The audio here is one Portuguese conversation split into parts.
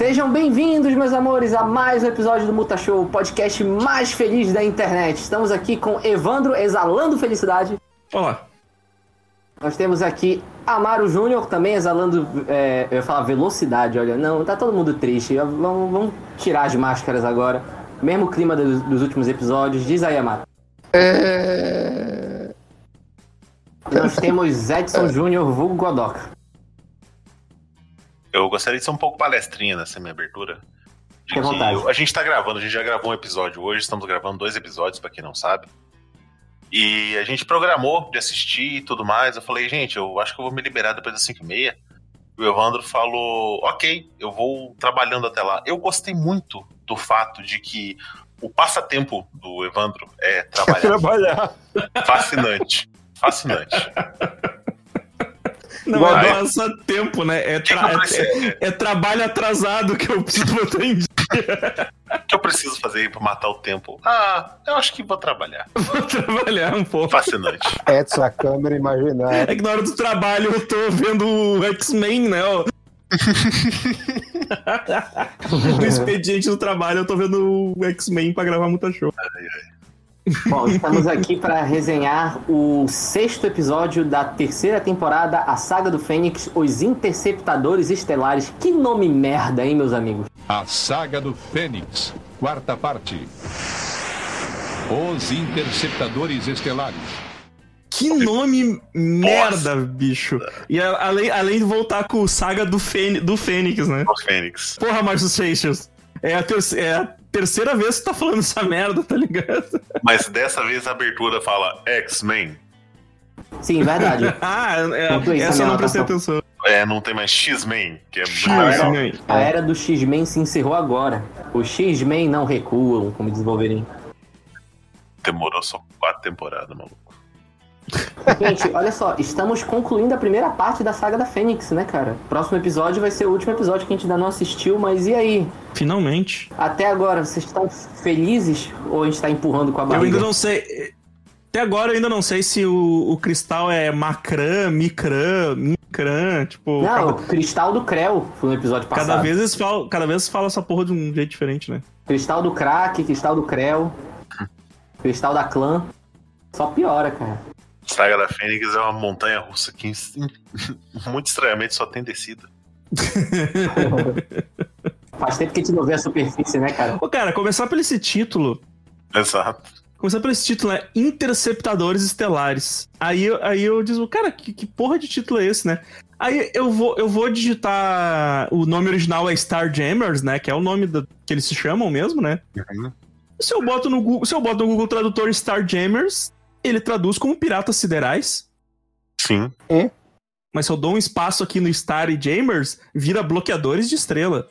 Sejam bem-vindos, meus amores, a mais um episódio do Muta Show, o podcast mais feliz da internet. Estamos aqui com Evandro exalando felicidade. Olá. Nós temos aqui Amaro Júnior também exalando, é, eu ia falar velocidade, olha, não, tá todo mundo triste. Vamos, vamos tirar as máscaras agora. Mesmo clima dos, dos últimos episódios. Diz aí, Amaro. É... Nós temos Edson Júnior, vulgo Godoka. Eu gostaria de ser um pouco palestrinha nessa minha abertura. Fique à vontade. a gente tá gravando, a gente já gravou um episódio hoje, estamos gravando dois episódios, pra quem não sabe. E a gente programou de assistir e tudo mais. Eu falei, gente, eu acho que eu vou me liberar depois das 5 e meia. O Evandro falou, ok, eu vou trabalhando até lá. Eu gostei muito do fato de que o passatempo do Evandro é trabalhar. Trabalhar. Fascinante. Fascinante. Não Igual é nossa tempo, né? É, O que, que tra- eu é- preciso, é trabalho atrasado que eu preciso botar em dia. o que eu preciso fazer aí pra matar o tempo? Ah, eu acho que vou trabalhar. Vou trabalhar um pouco. Fascinante. Edson, a câmera imaginária. É que na hora do trabalho eu tô vendo o X-Men, né? no expediente do trabalho eu tô vendo o X-Men pra gravar muita show. Bom, estamos aqui para resenhar o sexto episódio da terceira temporada, a Saga do Fênix, Os Interceptadores Estelares. Que nome merda, hein, meus amigos? A Saga do Fênix, quarta parte. Os Interceptadores Estelares. Que nome merda, bicho. E a- além, além de voltar com o Saga do, Fênix, do Fênix, né? O Fênix. Porra, Márcio Seixas. É a, terce- é a terceira vez que tu tá falando essa merda, tá ligado? Mas dessa vez a abertura fala X-Men. Sim, verdade. Ah, é, essa eu não prestei atenção. É, não tem mais X-Men, que é. X-Men. A era do X-Men se encerrou agora. Os X-Men não recuam, como Wolverine. Demorou só quatro temporadas, maluco. Gente, olha só, estamos concluindo a primeira parte da Saga da Fênix, né, cara? Próximo episódio vai ser o último episódio que a gente ainda não assistiu, mas e aí? Finalmente. Até agora, vocês estão felizes ou a gente tá empurrando com a Eu barriga? ainda não sei. Até agora eu ainda não sei se o, o cristal é Macrã, Micrã, Micrã, tipo. Não, cada, o Cristal do Creu foi no episódio passado. cada vez eles falam, cada vez fala essa porra de um jeito diferente, né? Cristal do Crack, Cristal do Creu, Cristal da Clã. Só piora, cara. Saga da Fênix é uma montanha russa que muito estranhamente só tem descida. Faz tempo que a gente não vê a superfície, né, cara? Ô, cara, começar pelo esse título. Exato. Começar pelo esse título é Interceptadores Estelares. Aí, eu- aí eu digo, cara, que, que porra de título é esse, né? Aí eu vou, eu vou digitar. O nome original é Starjammers, né? Que é o nome da- que eles se chamam mesmo, né? Uhum. Se eu boto no Google, se eu boto no Google Tradutor Starjammers, ele traduz como piratas siderais. Sim. Mas se eu dou um espaço aqui no Star e Jammers, vira bloqueadores de estrela.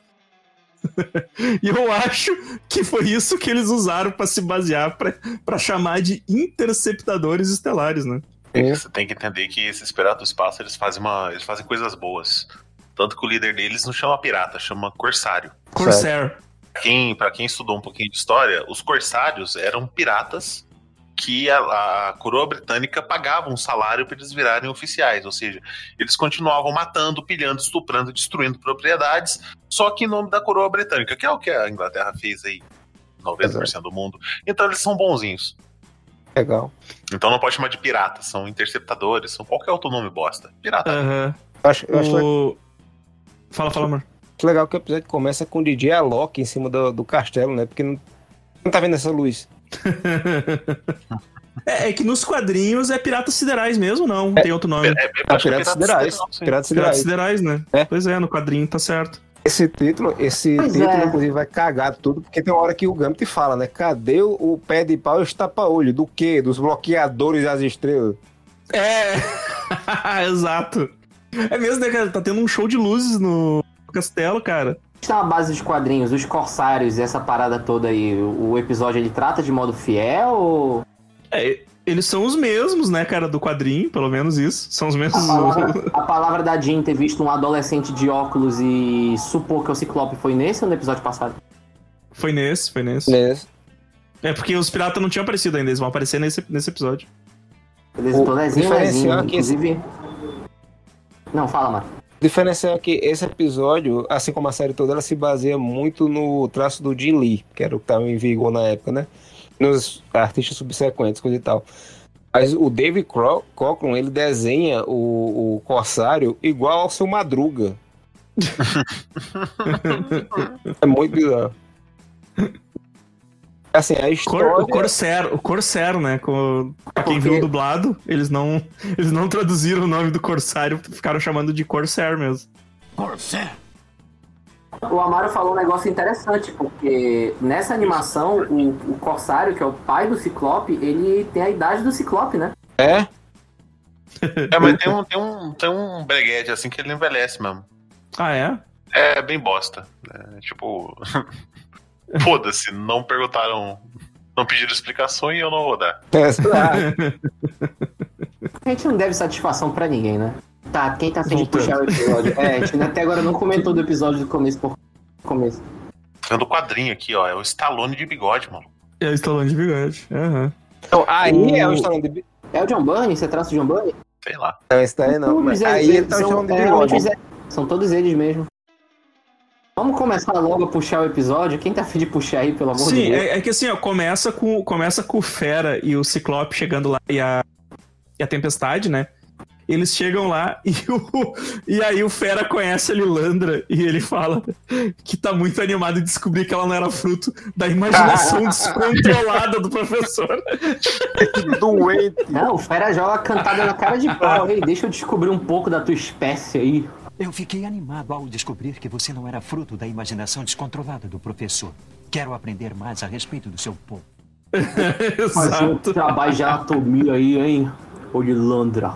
e eu acho que foi isso que eles usaram pra se basear pra pra chamar de interceptadores estelares, né? É. Você tem que entender que esses piratas do espaço eles fazem, uma, eles fazem coisas boas. Tanto que o líder deles não chama pirata, chama corsário. Corsair. Pra quem, pra quem estudou um pouquinho de história, os corsários eram piratas que a, a coroa britânica pagava um salário para eles virarem oficiais, ou seja, eles continuavam matando, pilhando, estuprando, destruindo propriedades, só que em nome da coroa britânica, que é o que a Inglaterra fez aí 90% do mundo. Então eles são bonzinhos. Legal. Então não pode chamar de piratas, são interceptadores, são qualquer outro nome bosta. Pirata. Aham. Eu acho, eu acho O... Fala, fala, amor. legal que o episódio começa com o DJ Alok em cima do, do castelo, né? Porque não, não tá vendo essa luz. é, é que nos quadrinhos é Piratas Siderais mesmo, não? Tem outro nome. É, é, Ah, é Piratas Siderais. Sideral, sim. Piratas Piratas Siderais. Siderais, né? É. Pois é, no quadrinho tá certo. Esse título, esse Pois título, é. inclusive, vai cagar tudo, porque tem uma hora que o Gambit fala, né? Cadê o, o pé de pau e os tapa-olho? Do quê? Dos bloqueadores das estrelas. É, exato. É mesmo, né, cara? Tá tendo um show de luzes no castelo, cara. Está na base dos quadrinhos, os corsários e essa parada toda aí. O o episódio ele trata de modo fiel ou. É, eles são os mesmos, né, cara, do quadrinho, pelo menos isso. São os A mesmos. palavra, a palavra da Jean ter visto um adolescente de óculos e supor que o Ciclope foi nesse ou no episódio passado? Foi nesse, foi nesse. Nesse. É porque os piratas não tinham aparecido ainda, eles vão aparecer nesse, nesse episódio. Beleza, O tô lezinho, lezinho. é esse- Inclusive. Não, fala, Marco. A diferença é que esse episódio, assim como a série toda, ela se baseia muito no traço do Jim Lee, que era o que estava em vigor na época, né? Nos artistas subsequentes, coisa e tal. Mas o David Cro- Cochran, ele desenha o, o Corsário igual ao seu Madruga. é muito bizarro. Assim, a Cor, história... o Corsair, o Corsair, né? Com, pra quem Porque- viu o dublado, eles não, eles não traduziram o nome do Corsário, ficaram chamando de Corsair mesmo. O Amaro falou um negócio interessante, porque nessa animação, o, o Corsário, que é o pai do Ciclope, ele tem a idade do Ciclope, né? É? É, mas tem um, tem um, tem um breguete assim que ele envelhece mesmo. Ah, é? É bem bosta. É, tipo. Foda-se, não perguntaram. Não pediram explicação e eu não vou dar. É. A gente não deve satisfação pra ninguém, né? Tá, quem tá Voltando. puxar o episódio? É, a gente até agora não comentou do episódio do começo por começo. Tem do quadrinho aqui, ó. É o Stallone de bigode, mano. É o Stallone de bigode. Aham. Então, aí O- é o estalão de... É o John Byrne? Você traça o John Byrne? Sei lá. Não, esse daí não. Mas aí ele tá são- chamando de é, bigode. é- São todos eles mesmo. Vamos começar logo a puxar o episódio? Quem tá afim de puxar aí, pelo amor de Sim, Deus? é, é que assim, ó, começa com, começa com o Fera e o Ciclope chegando lá e a, e a Tempestade, né? Eles chegam lá e, o, e aí o Fera conhece a Lilandra e ele fala que tá muito animado de descobrir que ela não era fruto da imaginação descontrolada do professor. Doente. Não, o Fera joga cantada na cara de pau. Ei, deixa eu descobrir um pouco da tua espécie aí. Eu fiquei animado ao descobrir que você não era fruto da imaginação descontrolada do professor. Quero aprender mais a respeito do seu povo. Um Exato. trabalho de anatomia aí, hein? Ô Lilandra.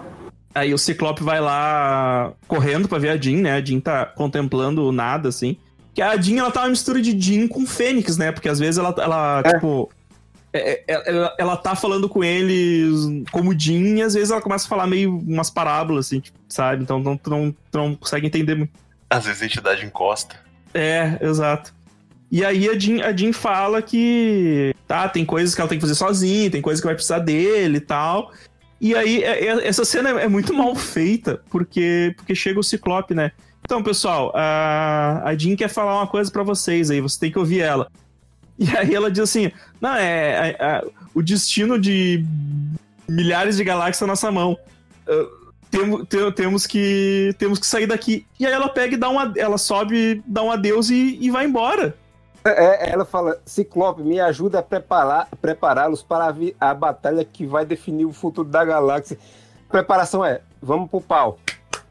Aí o Ciclope vai lá correndo pra ver a Jean, né? A Jean tá contemplando nada, assim. Que a Jean, ela tá uma mistura de Jean com Fênix, né? Porque às vezes ela, ela É. tipo... é- é- Ela, ela tá falando com eles como Jean e às vezes ela começa a falar meio umas parábolas, assim, tipo, sabe? Então não, não, não consegue entender muito. Às vezes a entidade encosta. É, exato. E aí a Jean, a Jean fala que tá, tem coisas que ela tem que fazer sozinha, tem coisas que vai precisar dele e tal. E aí é- essa cena é muito mal feita, porque, porque chega o Ciclope, né? Então, pessoal, a, a Jean quer falar uma coisa pra vocês aí, você tem que ouvir ela. E aí ela diz assim: não, é, é- é- o destino de milhares de galáxias na nossa mão. Ah, temo- te- temos que temos que sair daqui. E aí ela pega e dá uma. Ela sobe, dá um adeus e, e vai embora. É, ela fala, Ciclope, me ajuda a preparar, prepará-los para a, a batalha que vai definir o futuro da galáxia. Preparação é, vamos pro pau.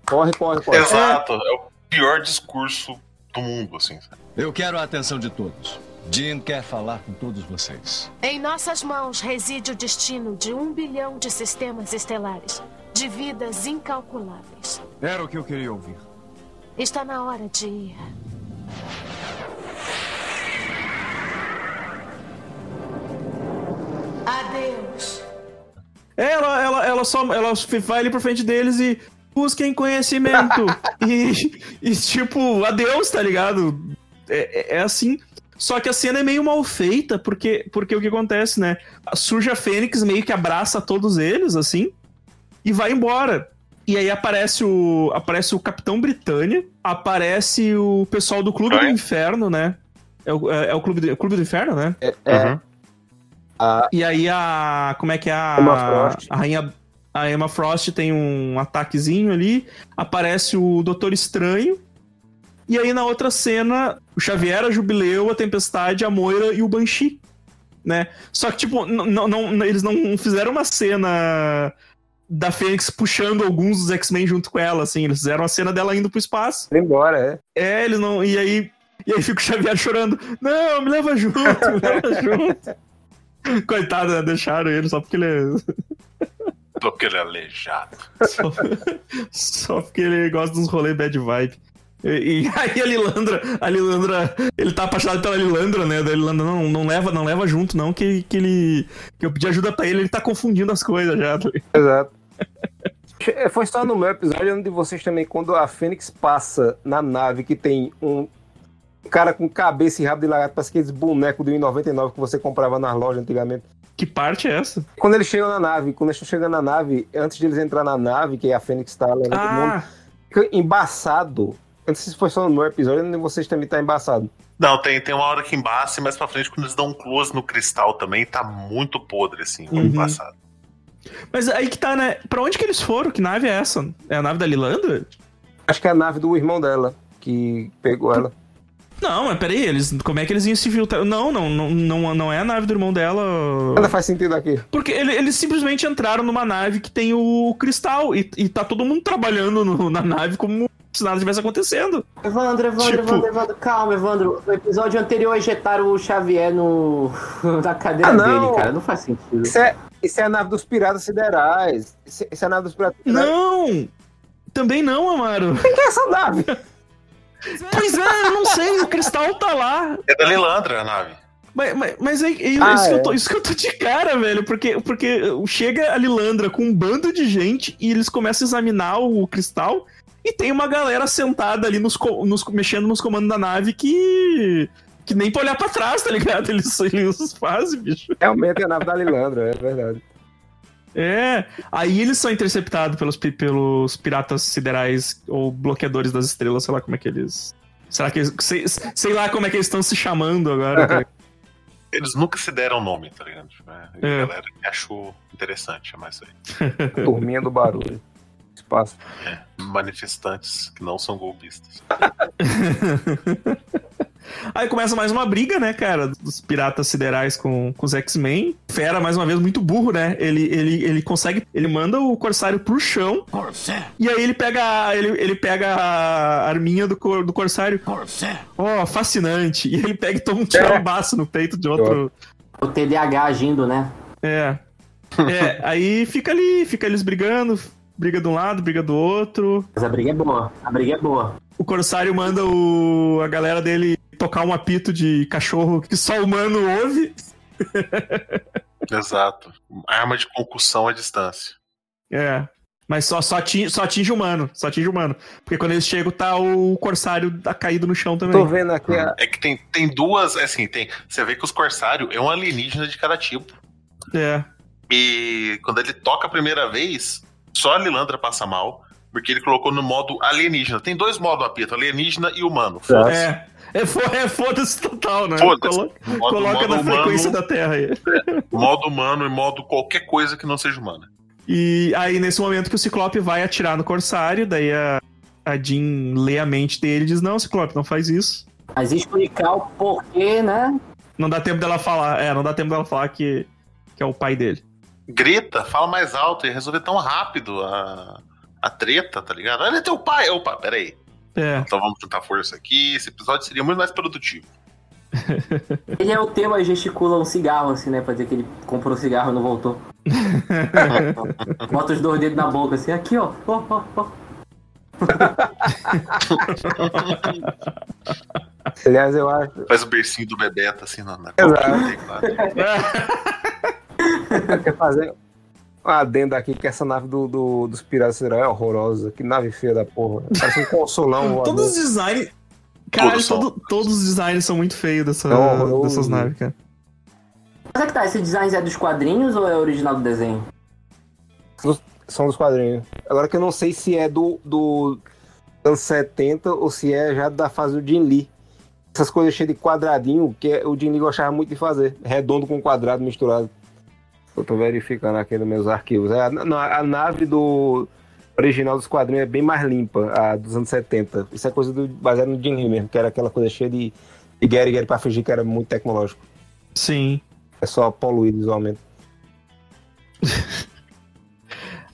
Corre, corre, corre. Exato. É o pior discurso do mundo, assim. Eu quero a atenção de todos. Jean quer falar com todos vocês. Em nossas mãos reside o destino de um bilhão de sistemas estelares, de vidas incalculáveis. Era o que eu queria ouvir. Está na hora de ir. Adeus. É, Ela, ela, ela só ela vai ali pra frente deles e busquem conhecimento. e, e, tipo, adeus, tá ligado? É, é- é assim. Só que a cena é meio mal feita, porque, porque o que acontece, né? Surge a Fênix, meio que abraça todos eles, assim, e vai embora. E aí aparece o, aparece o Capitão Britânia, aparece o pessoal do Clube do Brian? Inferno, né? É o, é, é o Clube, do, é o Clube do Inferno, né? É, é, Uhum. E aí a. Como é que é a. Emma Frost. A rainha. A Emma Frost tem um ataquezinho ali. Aparece o Doutor Estranho. E aí na outra cena, o Xavier, a Jubileu, a Tempestade, a Moira e o Banshee. Né? Só que, tipo, não, não, eles não fizeram uma cena da Fênix puxando alguns dos X-Men junto com ela, assim. Eles fizeram a cena dela indo pro espaço. embora, é. É, eles não. E aí. E aí fica o Xavier chorando. Não, me leva junto, me leva junto. Coitado, né? deixaram ele só porque ele é. Porque ele é aleijado. Só, só porque ele gosta dos rolês bad vibe. E, e aí a Lilandra, a Lilandra, ele tá apaixonado pela Lilandra, né? Da Lilandra, não, não leva, não leva junto, não, que, que ele. Que eu pedi ajuda pra ele, ele tá confundindo as coisas já. tá? Exato. É, Foi só no meu episódio onde vocês também, quando a Fênix passa na nave que tem um cara com cabeça e rabo de lagarto, parece aqueles bonecos do 1,99 que você comprava nas lojas antigamente. Que parte é essa? Quando eles chegam na nave, quando eles estão chegando na nave, antes de eles entrar na nave, que a Fênix tá levando todo mundo, Ah, fica embaçado. Eu não sei se foi só no meu episódio, nem vocês também tá embaçado. Não, tem, tem uma hora que embaça e mais pra frente, quando eles dão um close no cristal também, tá muito podre, assim, Uhum. embaçado. Mas aí que tá, né? Pra onde que eles foram? Que nave é essa? É a nave da Lilandra? Acho que é a nave do irmão dela que pegou ela. Não, mas peraí, eles, como é que eles iam se filtrar? Não, não, não, não, não é a nave do irmão dela. Nada faz sentido aqui. Porque ele- eles simplesmente entraram numa nave que tem o cristal e, e tá todo mundo trabalhando no- na nave como se nada tivesse acontecendo. Evandro, Evandro, Tipo- Evandro, Evandro, calma, Evandro. No episódio anterior injetaram o Xavier no... na cadeira Ah, dele, cara. Não faz sentido. Isso é, isso é a nave dos piratas siderais. Isso, isso é a nave dos piratas siderais. Não! Também não, Amaro. Quem que é essa nave? Pois é, eu não sei, o cristal tá lá. É da Lilandra a nave. Mas, mas, mas é, é isso, Ah, que eu é. tô, isso que eu tô de cara, velho. Porque, porque chega a Lilandra com um bando de gente e eles começam a examinar o cristal e tem uma galera sentada ali nos, nos- mexendo nos comandos da nave que. que nem pra olhar pra trás, tá ligado? Eles, eles fazem, bicho. Realmente é a nave da Lilandra, é verdade. É. Aí eles são interceptados pelos, pelos piratas siderais ou bloqueadores das estrelas, sei lá como é que eles. Será que eles. Sei, sei lá como é que eles estão se chamando agora. tá? Eles nunca se deram nome, tá ligado? Tipo, é, a É. galera que achou interessante chamar isso aí. Turminha do barulho. Espaço. É, manifestantes que não são golpistas. Aí começa mais uma briga, né, cara, dos piratas siderais com, com os X-Men. Fera, mais uma vez, muito burro, né? Ele, ele, ele consegue. Ele manda o Corsário pro chão. E aí ele pega, a- ele, ele pega a arminha do, cor- do Corsário. Ó, fascinante. E ele pega e toma um tirambaço no peito de outro. O TDAH agindo, né? É. É, aí fica ali, fica eles brigando. Briga de um lado, briga do outro. Mas a briga é boa. A briga é boa. O Corsário manda o, a galera dele tocar um apito de cachorro que só o humano ouve. Exato. Arma de concussão à distância. É. Mas só, só, atinge, só atinge o humano. Só atinge o humano. Porque quando eles chegam, tá o Corsário tá caído no chão também. Tô vendo aqui a. É que tem, tem duas, assim, tem. Você vê que os Corsários é um alienígena de cada tipo. É. E quando ele toca a primeira vez, só a Lilandra passa mal. Porque ele colocou no modo alienígena. Tem dois modos apito, alienígena e humano. Foda-se. É. É, fo- é foda-se total, né? Colo- Modo- coloca modo na frequência humano. da Terra aí. Modo humano e modo qualquer coisa que não seja humana. E aí, nesse momento que o Ciclope vai atirar no Corsário, daí a, a Jean lê a mente dele e diz: Não, Ciclope, não faz isso. Mas explicar o porquê, né? Não dá tempo dela falar. É, não dá tempo dela falar que, que é o pai dele. Grita, fala mais alto e resolver tão rápido a, a treta, tá ligado? Ele é teu pai. Opa, peraí. É. Então vamos juntar força aqui. Esse episódio seria muito mais produtivo. Ele é o tema e gesticula um cigarro, assim, né? Pra dizer que ele comprou um cigarro e não voltou. Bota os dois dedos na boca, assim, aqui, ó. ó, ó, ó. Aliás, eu acho. Faz o bercinho do Bebeto assim na, na Exato. Quer fazer um adendo aqui que essa nave do, do- dos piratas é horrorosa. Que nave feia da porra. Parece um consolão. Todos os designs. Caralho, Todos são. todo- todos os designs são muito feios dessa, É dessas naves, cara. Mas é que tá, esse design é dos quadrinhos ou é original do desenho? São dos quadrinhos. Agora que eu não sei se é do, do anos 70 ou se é já da fase do Jin Lee. Essas coisas cheias de quadradinho que o Jin Lee gostava muito de fazer. Redondo com quadrado misturado. Eu tô verificando aqui nos meus arquivos. É, a, não, a nave do original dos quadrinhos é bem mais limpa, a dos anos 70. Isso é coisa do, baseada no Jin Lee mesmo, que era aquela coisa cheia de, de Gary Gary pra fingir que era muito tecnológico. Sim. É só poluído visualmente.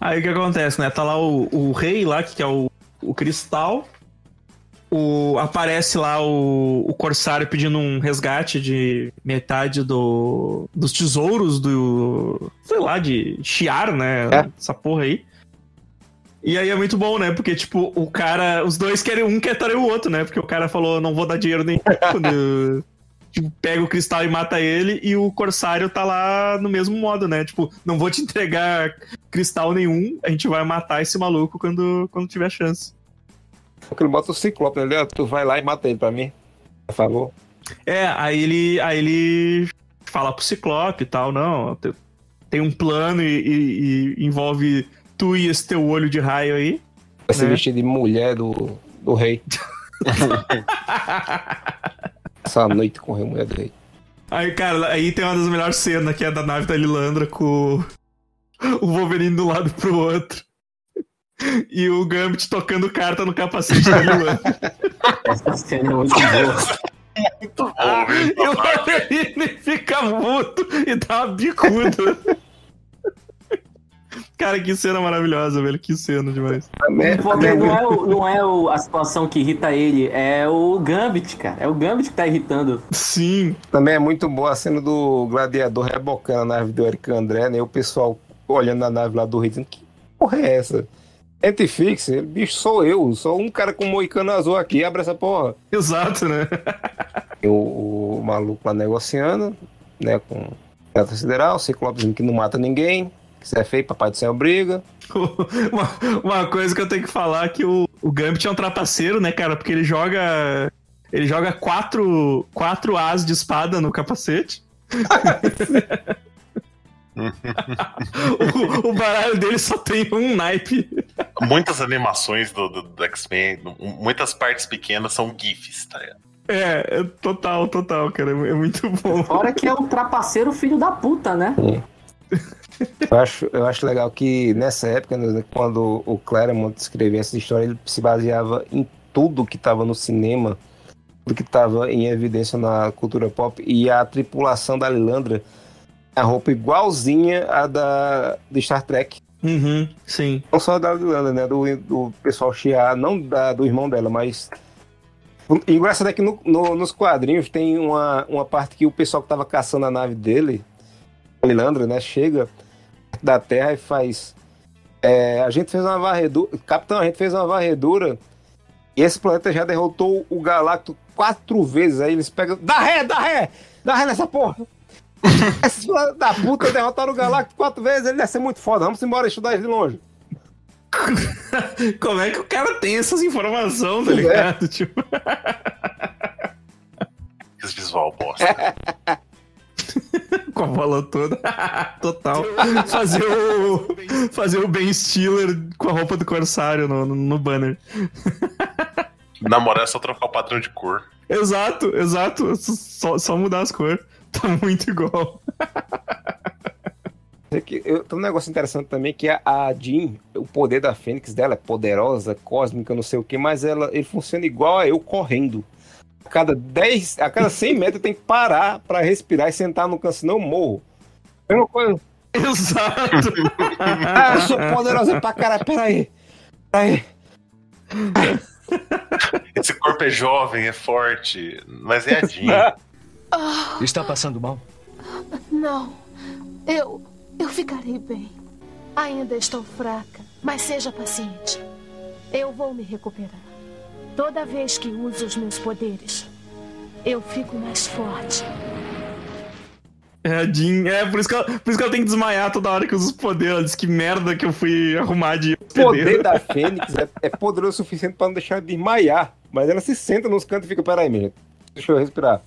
Aí o que acontece, né? Tá lá o, o rei lá, que é o, o cristal. O, aparece lá o, o corsário pedindo um resgate de metade do, dos tesouros do. sei lá, de Chiar, né? É. Essa porra aí. E aí é muito bom, né? Porque, tipo, o cara. Os dois querem. Um quer trair o outro, né? Porque o cara falou, não vou dar dinheiro nem quando. Tipo, pega o cristal e mata ele, e o corsário tá lá no mesmo modo, né? Tipo, não vou te entregar cristal nenhum, a gente vai matar esse maluco quando, quando tiver chance. Porque ele bota o ciclope ó, tu vai lá e mata ele pra mim. Por favor. É, aí ele, aí ele fala pro Ciclope e tal, não, te- tem um plano e, e- e envolve tu e esse teu olho de raio aí. Vai se Né? vestir de mulher do, do rei. Essa noite com a mulher do rei. Aí, cara, aí tem uma das melhores cenas que é da nave da Lilandra com o- Wolverine um lado pro outro. E o Gambit tocando carta no capacete da Lilandra. Essa cena é muito boa. Muito bom, Ah, e o Wolverine fica mudo e dá uma bicuda. Cara, que cena maravilhosa, velho. Que cena demais. Porque não é, o- não é o- a situação que irrita ele, é o Gambit, cara. É o Gambit que tá irritando. Sim. Também é muito boa a cena do gladiador rebocando a nave do Eric André, né? E o pessoal olhando na nave lá do rei dizendo: Que porra é essa? Antifix, bicho, sou eu, sou um cara com moicano azul aqui, abre essa porra. Exato, né? E o, maluco lá negociando, né, com a sideral, o Ciclope dizendo que não mata ninguém, que isso é feio, papai do céu briga. Uma, uma coisa que eu tenho que falar é que o, o Gambit é um trapaceiro, né, cara? Porque ele joga. Ele joga quatro, quatro as de espada no capacete. o, o baralho dele só tem um naipe. Muitas animações do, do, do X-Men, muitas partes pequenas são GIFs, tá ligado? É, é total, total, cara. É muito bom. Fora que é um trapaceiro filho da puta, né? Eu acho, eu acho legal que nessa época, né, quando o Claremont escrevia essa história, ele se baseava em tudo que estava no cinema, tudo que estava em evidência na cultura pop, e a tripulação da Lilandra, a roupa igualzinha à da de Star Trek. Uhum, sim. Não só da Lilandra, né? Do, do pessoal Shia, não da, do irmão dela, mas. E engraçado é que no- no- nos quadrinhos tem uma, uma parte que o pessoal que tava caçando a nave dele, a Lilandra, né? Chega da Terra e faz. é, a gente fez uma varredura. Capitão, a gente fez uma varredura. E esse planeta já derrotou o Galacto quatro vezes. Aí eles pegam. Dá ré, dá ré! Dá ré nessa porra! Esses filhos da puta derrotaram o Galacto quatro vezes. Ele deve ser muito foda. Vamos embora estudar isso de longe. Como é que o cara tem essas informações, tá Pois é. ligado? Tipo, Esse visual bosta. com a bola toda. Total. Fazer o. Fazer o Ben Stiller com a roupa do Corsário no, no, no banner. Na moral é só trocar o padrão de cor. Exato, exato. Só, só mudar as cores. Tá muito igual. É que eu- Tem um negócio interessante também que a, a Jean, o poder da Fênix dela é poderosa, cósmica, não sei o que, mas ela, ele funciona igual a eu correndo. A cada 10, a cada 100 metros eu tenho que parar pra respirar e sentar no canto, senão eu morro. Coisa. Exato. Ah, eu sou poderosa pra caralho, peraí. Peraí. Esse corpo é jovem, é forte, mas é a Jean. Está passando mal? Não. Eu. Eu ficarei bem. Ainda estou fraca, mas seja paciente. Eu vou me recuperar. Toda vez que uso os meus poderes, eu fico mais forte. É a Jean. É, por isso, que ela, por isso que ela tem que desmaiar toda hora que usa os poderes. Ela diz que merda que eu fui arrumar de O poder da Fênix é, é poderoso o suficiente pra não deixar ela desmaiar. Mas ela se senta nos cantos e fica, peraí, minha. Deixa eu respirar.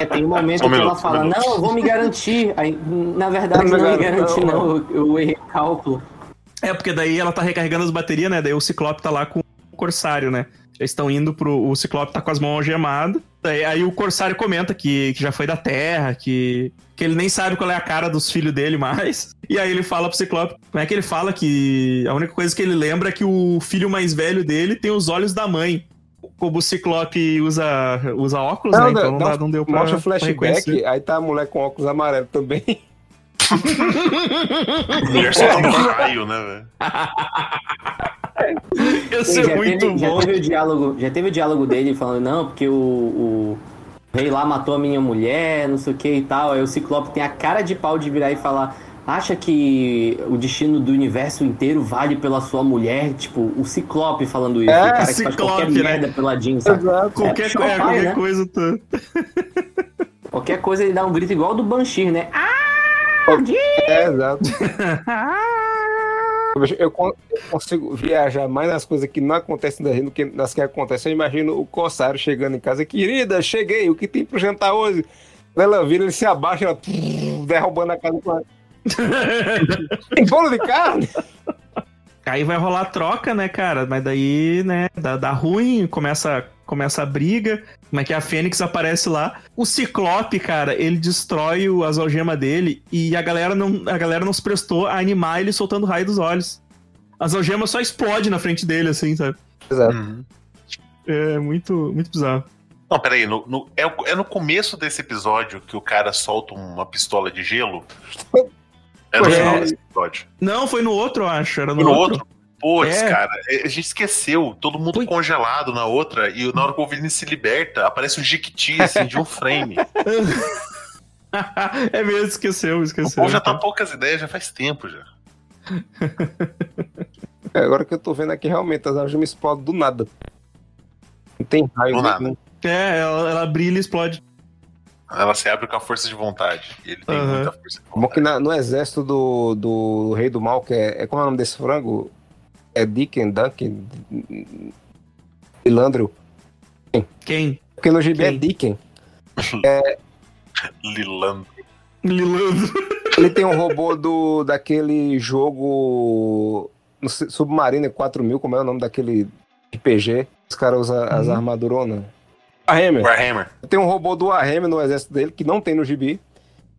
É, tem um momento um que ela minuto, um fala, minuto. não, eu vou me garantir. Aí, na verdade, Não, não me não, garanti, não. não. Eu, eu errei o cálculo. É, porque daí ela tá recarregando as baterias, né? Daí o Ciclope tá lá com o Corsário, né? Já estão indo pro. O Ciclope tá com as mãos algemadas. Daí aí o Corsário comenta que, que já foi da Terra, que, que ele nem sabe qual é a cara dos filhos dele mais. E aí ele fala pro Ciclope. Como é que ele fala que a única coisa que ele lembra é que o filho mais velho dele tem os olhos da mãe. Como o Ciclope usa, usa óculos, né? Então não, dá- não deu pra. Mostra o flashback, aí tá a mulher com óculos amarelos também. Mulher soltando raio, né, velho? Isso é já, muito teve, já bom. teve o diálogo, já teve o diálogo dele falando, não, porque o, o rei lá matou a minha mulher, não sei o que e tal. Aí o Ciclope tem a cara de pau de virar e falar. Acha que o destino do universo inteiro vale pela sua mulher? Tipo, o Ciclope falando isso. É, o cara que faz Ciclope, qualquer né? merda pela Jean, sabe? Qualquer, show é, pai, qualquer né? coisa. Tá... Qualquer coisa ele dá um grito igual do Banshee, né? Ah! É, exato. Eu, eu con- eu consigo viajar mais nas coisas que não acontecem da gente do que nas que acontecem. Eu imagino o Corsário chegando em casa, querida, cheguei, o que tem pro jantar hoje? Ela vira, ele se abaixa, ela derrubando a casa com. Tem bolo de carne? Aí vai rolar troca, né, cara? Mas daí, né, dá, dá ruim, começa, começa a briga. Como é que a Fênix aparece lá? O Ciclope, cara, ele destrói o- as algemas dele e a galera não, a galera não se prestou a animar ele soltando raio dos olhos. As algemas só explodem na frente dele, assim, sabe? Exato. Uhum. É muito, muito bizarro. Não, peraí, no, no- é, é no começo desse episódio que o cara solta uma pistola de gelo? É no É. final desse episódio. Não, foi no outro, eu acho. Era no, no outro. outro? Putz, É. cara, é, a gente esqueceu. Todo mundo Foi. congelado na outra. E na hora que o Wolverine se liberta, aparece um Jequiti, assim, de um frame. é mesmo, esqueceu, O esqueceu. povo já tá poucas ideias, já faz tempo já. É, agora que eu tô vendo aqui, realmente, as algemas explodem do nada. Não tem raio. Do nada. nenhum. É, ela, ela brilha e explode. Ela se abre com a força de vontade. E ele tem Aham. muita força de Como que vontade. na- no exército do, do Rei do Mal, que é, é. Como é o nome desse frango? É Dicken, Duncan? Pilandro? Quem? Porque no gibi é Quem? Dicken. Lilandro. Lilandro. Ele tem um robô do, daquele jogo no Su- Submariner 4000, como é o nome daquele RPG? Os caras usam as Uhum. armaduronas. Warhammer. Warhammer. Tem um robô do Warhammer no exército dele, que não tem no gibi.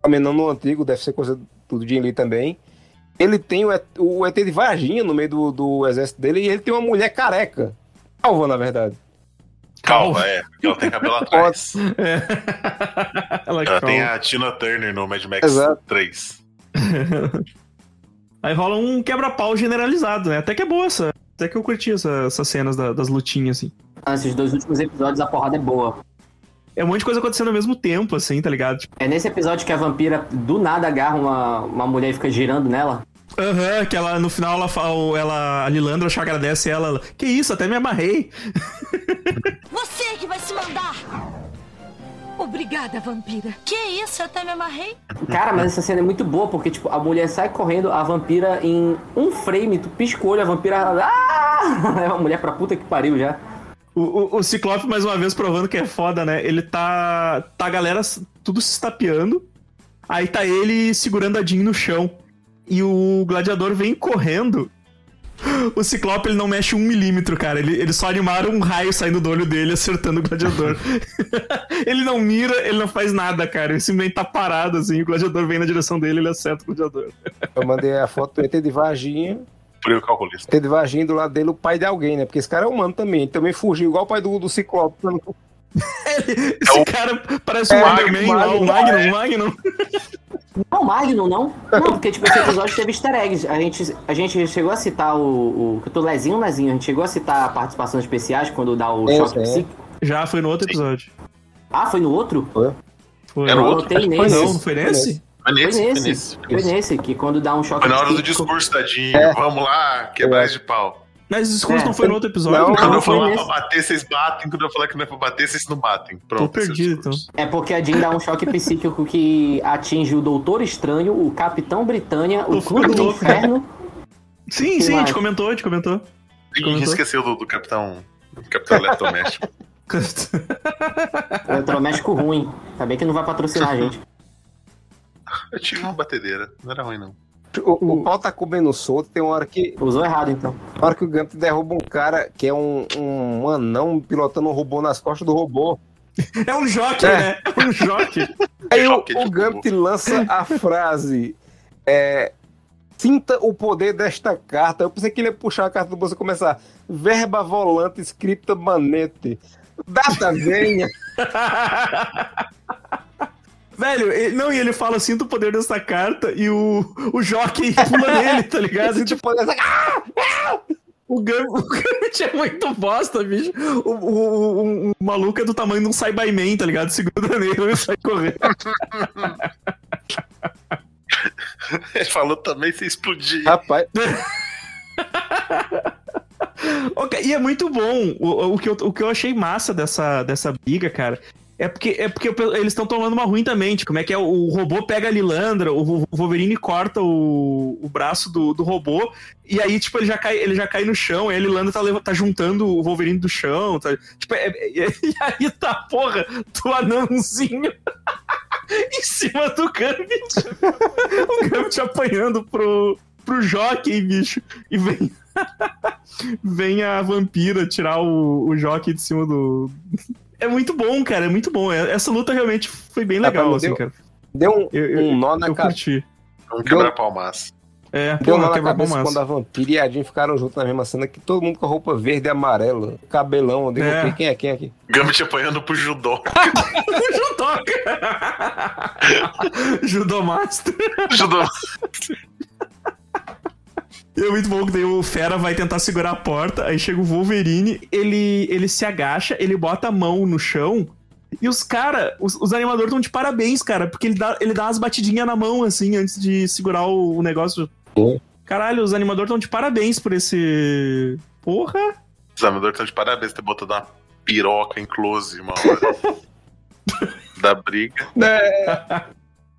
Também não no antigo, deve ser coisa do Jim Lee também. Ele tem o, ET o ET de Varginha no meio do, do exército dele e ele tem uma mulher careca. Calva, na verdade. Calma, é. Porque ela tem cabelo atrás. ela Ela tem a Tina Turner no Mad Max Exato. 3. Aí rola um quebra-pau generalizado, né? Até que é boa essa. Até que eu curti essa- essas cenas da- das lutinhas, assim. Nesses dois últimos episódios a porrada é boa. É um monte de coisa acontecendo ao mesmo tempo, assim, tá ligado? Tipo, É nesse episódio que a vampira do nada agarra uma, uma mulher e fica girando nela. Aham, que ela no final ela fala, ela, a Lilandra já agradece ela, ela, que isso, até me amarrei. Você que vai se mandar! Obrigada, vampira. Que isso, eu até me amarrei. Cara, mas essa cena é muito boa, porque, tipo, a mulher sai correndo, a vampira em um frame, tu pisca o olho, a vampira. Ah! É uma mulher pra puta que pariu já. O, o, o Ciclope, mais uma vez, provando que é foda, né? Ele tá. Tá a galera tudo se estapeando. Aí tá ele segurando a Jean no chão. E o gladiador vem correndo. O Ciclope ele não mexe um milímetro, cara. Ele, ele só animaram um raio saindo do olho dele, acertando o gladiador. ele não mira, ele não faz nada, cara. Ele simplesmente tá parado, assim. O gladiador vem na direção dele, ele acerta o gladiador. Eu mandei a foto do ET de Varginha. Eu calculista. ET de Varginha do lado dele, o pai de alguém, né? Porque esse cara é humano também. Ele também fugiu, igual o pai do, do Ciclope. Esse o- cara parece um É, lá, o Magnum, Magnum, Magnum. Não, Magnum, não? Não, porque, tipo, esse episódio teve easter eggs. A gente, a gente chegou a citar o. o que eu tô lezinho, lezinho. A gente chegou a citar participações especiais quando dá o É, choque é. psíquico. Já foi no outro episódio. Ah, foi no outro? Foi. Era o Eu outro? anotei Foi nesse. não, não foi nesse? Foi Foi nesse, foi nesse. nesse. Foi nesse, que quando dá um choque Foi na hora do discurso da Jean. É. Vamos lá, quebrar de pau. Mas o discurso É. não foi no outro episódio? Não, Quando não eu falar nesse. pra bater, vocês batem. Quando eu falar que não é pra bater, vocês não batem. Pronto. Tô perdido, é o discurso. É porque a Jean dá um choque psíquico que atinge o Doutor Estranho, o Capitão Britânia, o Clube do. Inferno. Sim, sim, a mais? gente comentou, a gente comentou. A gente Comentou? esqueceu do, do Capitão. Do Capitão Eletrodoméstico. Eletrodoméstico ruim. Tá bem que não vai patrocinar a gente. Eu tive uma batedeira. Não era ruim, não. O, o pau tá comendo solto, tem uma hora que. Usou errado, então. Uma hora que o Gump derruba um cara que é um, um anão pilotando um robô nas costas do robô. É um jockey, É. né? É um jockey. Aí o, o Gump lança a frase. É, Sinta o poder desta carta. Eu pensei que ele ia puxar a carta do bolso e começar. Verba volante, scripta manete. Data venha. Velho, ele- não, e ele fala, sinto o poder dessa carta, e o, o jockey pula nele, tá ligado? Sinta o poder dessa carta. O Gambit, é muito bosta, bicho. O, o, o- o maluco é do tamanho de um Cyberman, tá ligado? Segura nele e sai correndo. Ele falou também se explodir. Rapaz, Ok, E é muito bom. O, o, que eu, o que eu achei massa dessa, dessa briga, cara, é porque, é porque eles estão tomando uma ruim também. Tipo, como é que é? O robô pega a Lilandra, o, Wolverine corta o, o braço do, do robô, e aí, tipo, ele já cai, ele já cai no chão, e a Lilandra tá, tá juntando o Wolverine do chão. Tá, tipo, é- é- e aí tá, porra, do anãozinho em cima do Gambit. o Gambit apanhando pro, pro jockey, bicho. E vem vem a vampira tirar o, o jockey de cima do. É muito bom, cara, é muito bom. É- Essa luta realmente foi bem Dá legal, assim, deu- cara. Deu um, Eu, eu, um nó na eu cabeça. curti. Vamos quebrar palmas. É, Deu um nó porra, na quebra cabeça quando a Vampira e a Jean ficaram juntos na mesma cena, que todo mundo com a roupa verde e amarela, cabelão. Eu É. "Ok, quem é quem aqui? Gambit apanhando pro judô. Judoca! Judomaster. judô. E é muito bom que daí o Fera vai tentar segurar a porta, aí chega o Wolverine, ele, ele se agacha, ele bota a mão no chão, e os cara, os, os animadores estão de parabéns, cara, porque ele dá, ele dá umas batidinhas na mão, assim, antes de segurar o, o negócio. Caralho, os animadores estão de parabéns por esse... Porra! O examinador tá de parabéns ter botado uma piroca em close uma hora. da briga.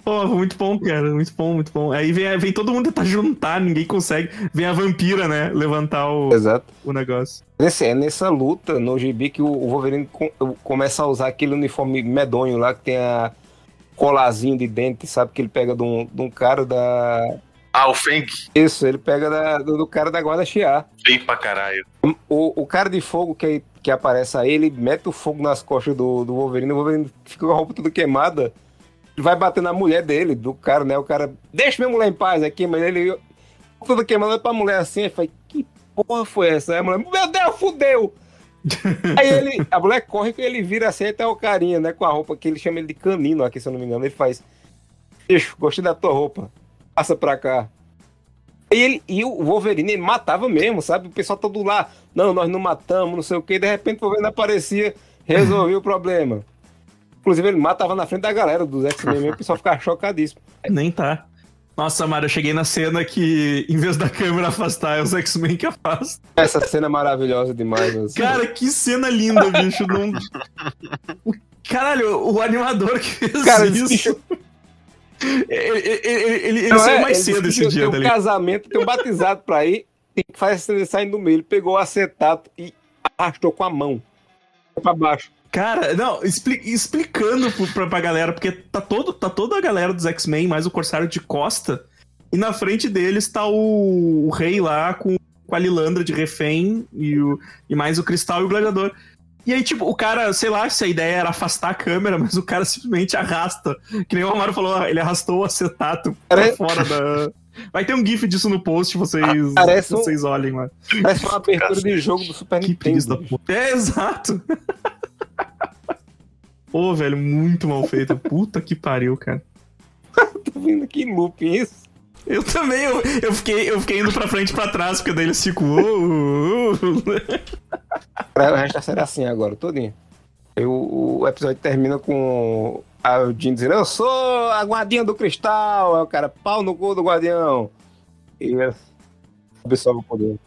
Pô, muito bom, cara, muito bom, muito bom. Aí vem, vem todo mundo tentar juntar, ninguém consegue. Vem a vampira, né, levantar o, Exato. o negócio. Nesse, é nessa luta no gibi que o, o Wolverine com- começa a usar aquele uniforme medonho lá que tem a colazinho de dente, sabe? Que ele pega de um, de um cara da. Ah, o Feng. Isso, ele pega da- do, do cara da guarda Chiar. Feio pra caralho. O, o cara de fogo que, que aparece aí, ele mete o fogo nas costas do, do Wolverine, o Wolverine fica com a roupa toda queimada. Vai bater na mulher dele, do cara, né? O cara, deixa minha mulher em paz aqui, mas ele toda queimada pra mulher assim, ele fala, que porra foi essa? Aí a mulher, meu Deus, fudeu! Aí ele, a mulher corre e ele vira assim até o carinha, né? Com a roupa que ele chama ele de canino aqui, se eu não me engano. Ele faz, bicho, gostei da tua roupa, passa pra cá. E, ele, e o Wolverine ele matava mesmo, sabe? O pessoal todo lá, não, nós não matamos, não sei o que. De repente o Wolverine aparecia, resolvia o problema. Inclusive ele matava na frente da galera dos X-Men mesmo, o pessoal ficava chocadíssimo. Nem tá. Nossa, Mara, eu cheguei na cena que, em vez da câmera afastar, é os X-Men que afastam. Essa cena é maravilhosa demais. assim. Cara, que cena linda, bicho. Não... Caralho, o animador que fez Cara, isso. bicho, Ele, ele, ele, ele saiu é, mais cedo esse tem- dia, Tem tá um casamento, tem um batizado pra ir, tem que fazer ele sair no meio. Ele pegou o acetato e arrastou com a mão. Pra baixo. Cara, não, expli- explicando pra, pra galera, porque tá, todo, tá toda a galera dos X-Men, mais o Corsário de Costa, e na frente deles tá o, o rei lá com, com a Lilandra de refém e, o, e mais o Cristal e o Gladiador. E aí, tipo, o cara, sei lá se a ideia era afastar a câmera, mas o cara simplesmente arrasta. Que nem o Amaro falou, ele arrastou o acetato pra fora da. Vai ter um GIF disso no post, vocês, Parece um- vocês olhem lá. Parece uma abertura de jogo do Super Que Nintendo. É, exato. Pô, velho, muito mal feito. Puta que pariu, cara. Tô vendo que loop isso. Eu também, eu, eu, fiquei, eu fiquei indo pra frente e pra trás, porque daí eles ficam. "Uh, uh, uh". O resto da série é assim agora, todinho. Aí o, episódio termina com a Jean dizendo, eu sou a guardinha do cristal. Aí o cara, pau no cu do guardião. E é, absorve o poder.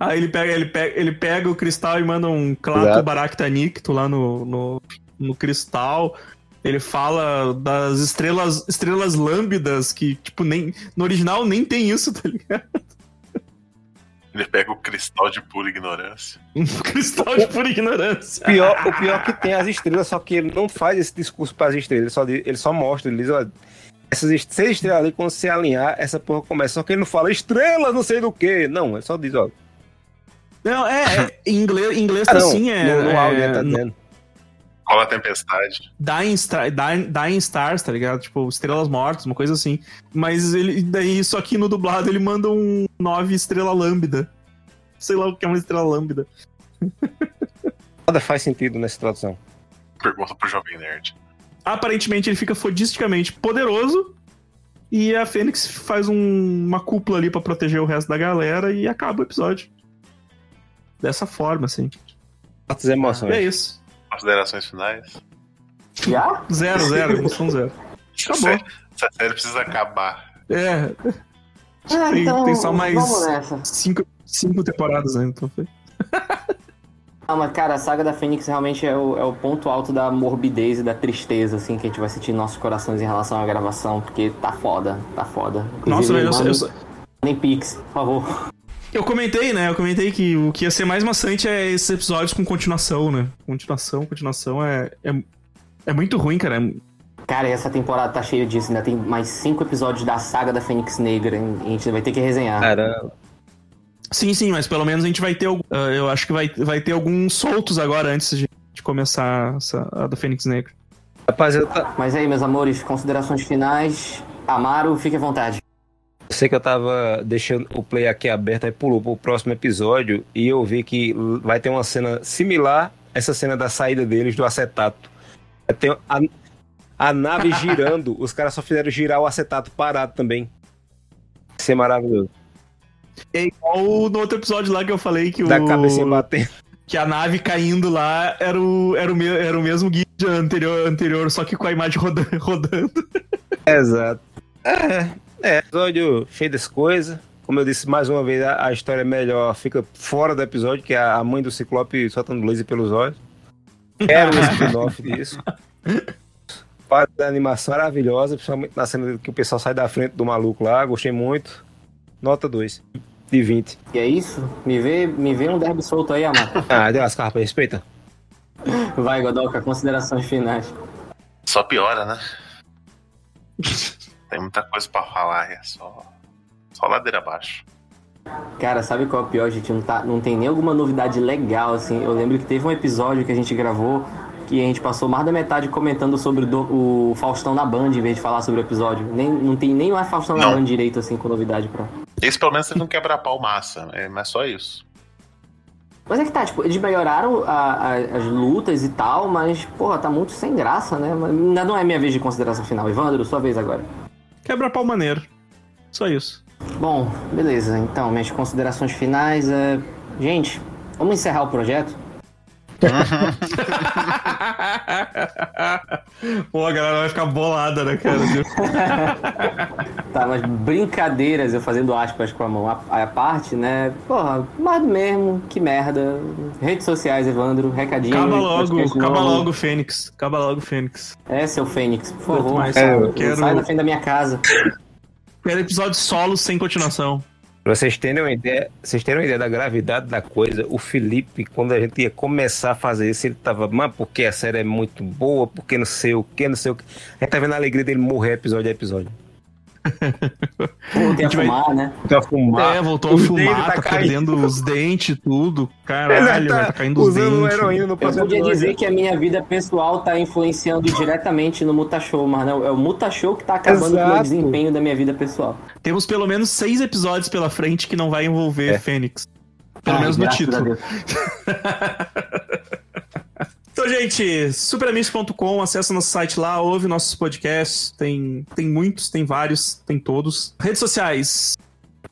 Aí ele pega, ele, pega, ele pega o cristal e manda um Clato. Baractanicto lá no, no, no cristal. Ele fala das estrelas estrelas lâmbidas, que, tipo, nem. No original nem tem isso, tá ligado? Ele pega o cristal de pura ignorância. Um cristal de pura ignorância. O pior, o pior é que tem as estrelas, só que ele não faz esse discurso para as estrelas, ele só, ele só mostra, ele diz, olha, essas est- seis estrelas ali, quando se alinhar, essa porra começa. Só que ele não fala estrelas, não sei do que. Não, ele só diz, ó. Não, é, é, em inglês, em inglês Ah, tá não, assim, é. no, no é, áudio ele tá dizendo. Cola a tempestade. Dying, Star, Dying, Dying Stars, tá ligado? Tipo, Estrelas Mortas, uma coisa assim. Mas ele, daí, só que no dublado ele manda um 9 estrela lambda. Sei lá o que é uma estrela lambda. Nada faz sentido nessa tradução. Pergunta pro Jovem Nerd. Aparentemente ele fica fodisticamente poderoso. E a Fênix faz um- uma cúpula ali pra proteger o resto da galera e acaba o episódio. Dessa forma, assim. Quantas emoções. É isso. Considerações finais? Já? Zero, zero, emoção zero. Essa Acabou. série, essa série precisa acabar. É, Ah, Tem- então tem só mais- cinco, cinco temporadas ainda, então foi. Ah, mas cara, a saga da Fênix realmente é o, é o ponto alto da morbidez e da tristeza, assim, que a gente vai sentir em nossos corações em relação à gravação, porque tá foda, tá foda. Nossa, Inclusive, velho, eu, eu, mandem Pix, por favor. Eu comentei, né? Eu comentei que o que ia ser mais maçante é esses episódios com continuação, né? Continuação, continuação é, é, é muito ruim, cara. É- Cara, e essa temporada tá cheia disso, ainda tem mais cinco episódios da saga da Fênix Negra, hein? a gente vai ter que resenhar. Caramba. Sim, sim, mas pelo menos a gente vai ter. ah, eu acho que vai, vai ter alguns soltos agora antes de, de começar essa, a do Fênix Negro. Rapaziada, tá- Mas aí, meus amores, considerações finais. Amaro, fique à vontade. Eu sei que eu tava deixando o play aqui aberto, aí pulou pro próximo episódio e eu vi que vai ter uma cena similar a essa cena da saída deles do acetato. Ter a, a nave girando, os caras só fizeram girar o acetato parado também. Isso é maravilhoso. É igual no outro episódio lá que eu falei que Da o. cabecinha batendo. que a nave caindo lá era o, era o, me- era o mesmo guia anterior, anterior, só que com a imagem roda- rodando. Exato. É, é. Episódio cheio das coisas. Como eu disse mais uma vez, a, a história é melhor fica fora do episódio, que é a mãe do Ciclope soltando laser pelos olhos. Quero um spin-off disso. Parte da animação maravilhosa, principalmente na cena que o pessoal sai da frente do maluco lá. Gostei muito. Nota 2 de 20. E é isso? Me vê, me vê um derby solto aí, Amaro. Ah, deu as carpas, respeita. Vai, Godoka, considerações finais. Só piora, né? Tem muita coisa pra falar, é só, só ladeira abaixo. Cara, sabe qual é o pior, gente? Não, tá, não tem nem alguma novidade legal, assim. Eu lembro que teve um episódio que a gente gravou que a gente passou mais da metade comentando sobre o, do- o Faustão na Band, em vez de falar sobre o episódio. Nem, não tem nem mais Faustão na Não. Band direito, assim, com novidade pra... Esse pelo menos teve um quebra-pau massa, é, mas só isso. Mas é que tá, tipo, eles melhoraram a- a- as lutas e tal, mas, porra, tá muito sem graça, né? Ainda não é minha vez de consideração final. Evandro, sua vez agora. Quebra pau maneiro. Só isso. Bom, beleza. Então, minhas considerações finais é... Gente, vamos encerrar o projeto? Pô, a galera vai ficar bolada, né, cara? Tá, mas brincadeiras, eu fazendo aspas com a mão à parte, né? Porra, mais do mesmo, que merda. Redes sociais, Evandro, recadinho. Acaba logo, acaba logo, Fênix. Acaba logo, Fênix. É, seu Fênix, por favor. mais- sai- eu quero- Sai da frente da minha casa. Quero episódio solo sem continuação. Pra vocês terem uma ideia, vocês terem uma ideia da gravidade da coisa, o Felipe, quando a gente ia começar a fazer isso, ele tava, mas porque a série é muito boa, porque não sei o que, não sei o que. A gente tá vendo a alegria dele morrer episódio a episódio. Voltei a, gente vai- fumar, né? Então a fumar. é, voltou a fumar, tá, tá caindo. perdendo os dentes, tudo. Caralho, vai tá caindo os dentes. heroína no Eu podia dizer que a minha vida pessoal tá influenciando diretamente no Mutashow, mas não, é o Mutashow que tá acabando com o meu Exato. desempenho da minha vida pessoal. Temos pelo menos seis episódios pela frente que não vai envolver É. Fênix. Pelo Ai, menos no título. Então, gente, superamigos.com, acessa nosso site lá, ouve nossos podcasts. Tem, tem muitos, tem vários, tem todos. Redes sociais: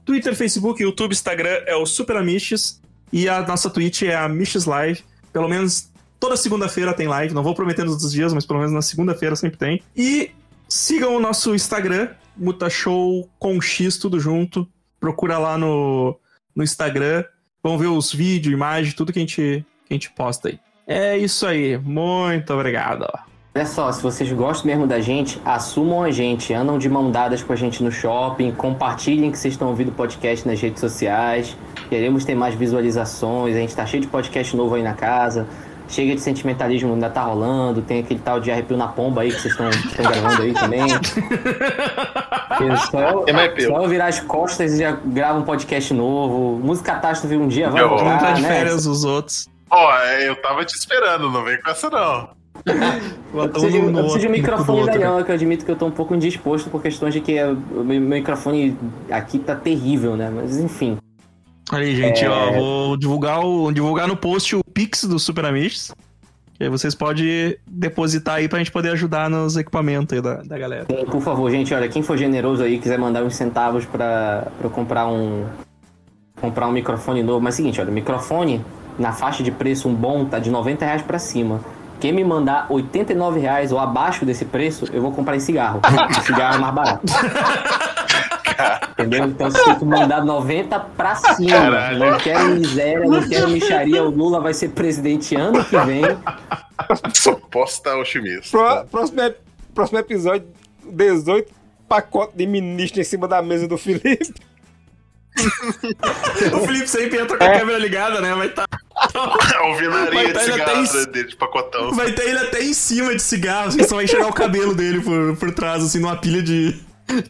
Twitter, Facebook, YouTube, Instagram é o Superamiches. E a nossa Twitch é a Miches Live. Pelo menos toda segunda-feira tem live. Não vou prometer nos outros dias, mas pelo menos na segunda-feira sempre tem. E sigam o nosso Instagram, Mutashow com X, tudo junto. Procura lá no, no Instagram. Vão ver os vídeos, imagens, tudo que a gente, que a gente posta aí. É isso aí. Muito obrigado. Olha só, se vocês gostam mesmo da gente, assumam a gente, andam de mão dadas com a gente no shopping, compartilhem que vocês estão ouvindo o podcast nas redes sociais. Queremos ter mais visualizações, a gente tá cheio de podcast novo aí na casa. Chega de sentimentalismo, ainda tá rolando. Tem aquele tal de arrepio na pomba aí que vocês estão gravando aí também. Só eu, É só eu virar as costas e já grava um podcast novo. Música Catástrofe um dia vai voltar, de né? férias os outros. Ó, eu tava te esperando, não vem com essa não. Eu preciso, de, eu preciso de um microfone velhão, que eu admito que eu tô um pouco indisposto por questões de que é- o meu microfone aqui tá terrível, né? Mas enfim. Olha aí, gente, É. ó, vou divulgar, o, divulgar no post o Pix do Super Amish. Que aí vocês podem depositar aí pra gente poder ajudar nos equipamentos aí da, da galera. Por favor, gente, olha, quem for generoso aí, quiser mandar uns centavos pra, pra eu comprar um. Comprar um microfone novo. Mas é o seguinte, olha, o microfone, na faixa de preço, um bom, tá de 90 reais pra cima. Quem me mandar 89 reais ou abaixo desse preço, eu vou comprar em cigarro. O cigarro é mais barato. Entendeu? Então se tu mandar 90 pra cima, Caralho. não quero miséria, não quero micharia, o Lula vai ser presidente ano que vem. Estar otimista. Pró- próximo, próximo episódio, 18 pacotes de ministro em cima da mesa do Felipe. o Felipe sempre entra com a câmera ligada, né? Vai tá, Alvenaria de tá, ele cigarro até atrás dele, de pacotão. vai ter ele até em cima de cigarro, assim, só vai enxergar o cabelo dele por, por trás, assim, numa pilha de,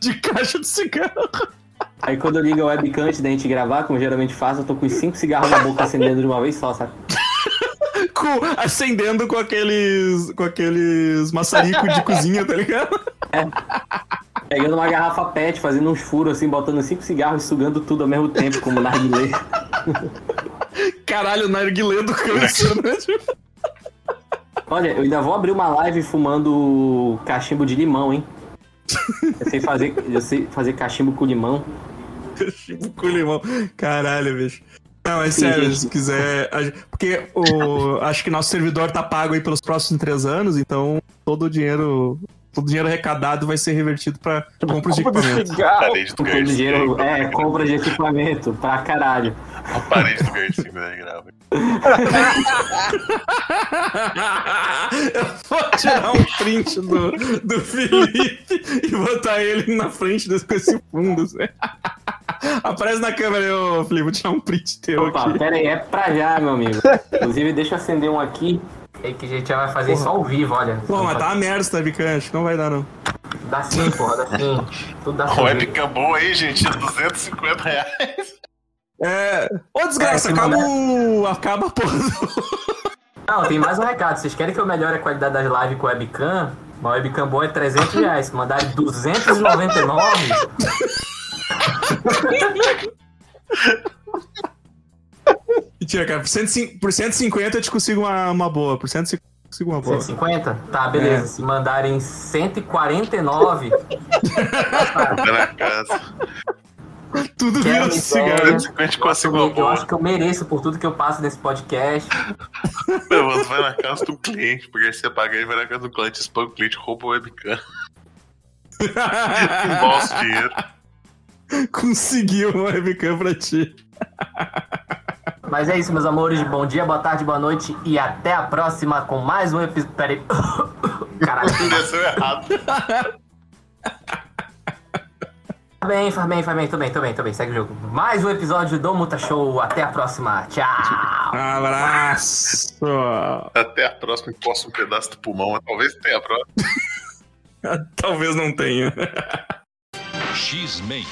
de caixa de cigarro. Aí quando eu ligo a webcam antes da gente gravar, como geralmente faço, eu tô com os cinco cigarros na boca acendendo de uma vez só, sabe? Com- acendendo com aqueles. com aqueles maçaricos de cozinha, tá ligado? Pegando uma garrafa pet, fazendo uns furos assim, botando cinco cigarros e sugando tudo ao mesmo tempo, como narguilé. Caralho, o narguilé do câncer, né? Olha, eu ainda vou abrir uma live fumando cachimbo de limão, hein? Eu sei fazer, eu sei fazer cachimbo com limão. Cachimbo com limão. Caralho, bicho. Não, mas Sim, sério, gente. se quiser. Porque o, acho que nosso servidor tá pago aí pelos próximos três anos, então todo o dinheiro. Todo o dinheiro arrecadado vai ser revertido pra compras de Compra de equipamento. cigarro. Parede do Garcia. dinheiro, é, compra de equipamento, pra caralho. A parede do Garcia, né, grava. Eu vou tirar um print do, do Felipe e botar ele na frente desse, com esse fundo. assim. Aparece na câmera aí, ô Felipe, vou tirar um print teu Opa, aqui. pera aí, é pra já, meu amigo. Inclusive, deixa eu acender um aqui. É que a gente já vai fazer isso ao vivo, olha. Pô, mas tá uma merda esse webcam, acho que não vai dar, não. Dá sim, porra, dá sim. Tudo dá sim. Webcam boa aí, gente, 250 reais. É. Ô, desgraça, É, acaba mandar- o. Acaba a porra. Não, tem mais um recado. Vocês querem que eu melhore a qualidade das lives com webcam? Uma webcam boa é 300 reais. Se mandarem 299, Mentira, cara, por, 105 por 150 eu te consigo uma, uma boa. Por 150 eu consigo uma boa. 150? Tá, beleza. É. Se mandarem 149, Tá na casa. Tudo vira uma cigarro. ideia. 50 eu, eu acho que eu mereço por tudo que eu passo nesse podcast. Não, Você vai na casa do cliente, porque você paga ele, vai na casa do cliente, expõe o cliente, rouba o webcam, embolsa o dinheiro. Conseguiu uma webcam pra ti. Mas é isso, meus amores. Bom dia, boa tarde, boa noite e até a próxima com mais um episódio. Peraí. Caralho. Desceu errado. Tá bem, faz bem, faz bem, tô bem, tô bem, tô bem, segue o jogo. Mais um episódio do Muta Show, até a próxima, tchau! Abraço. Até a próxima, encosta um pedaço do pulmão, talvez tenha a próxima. Talvez não tenha. X-Men.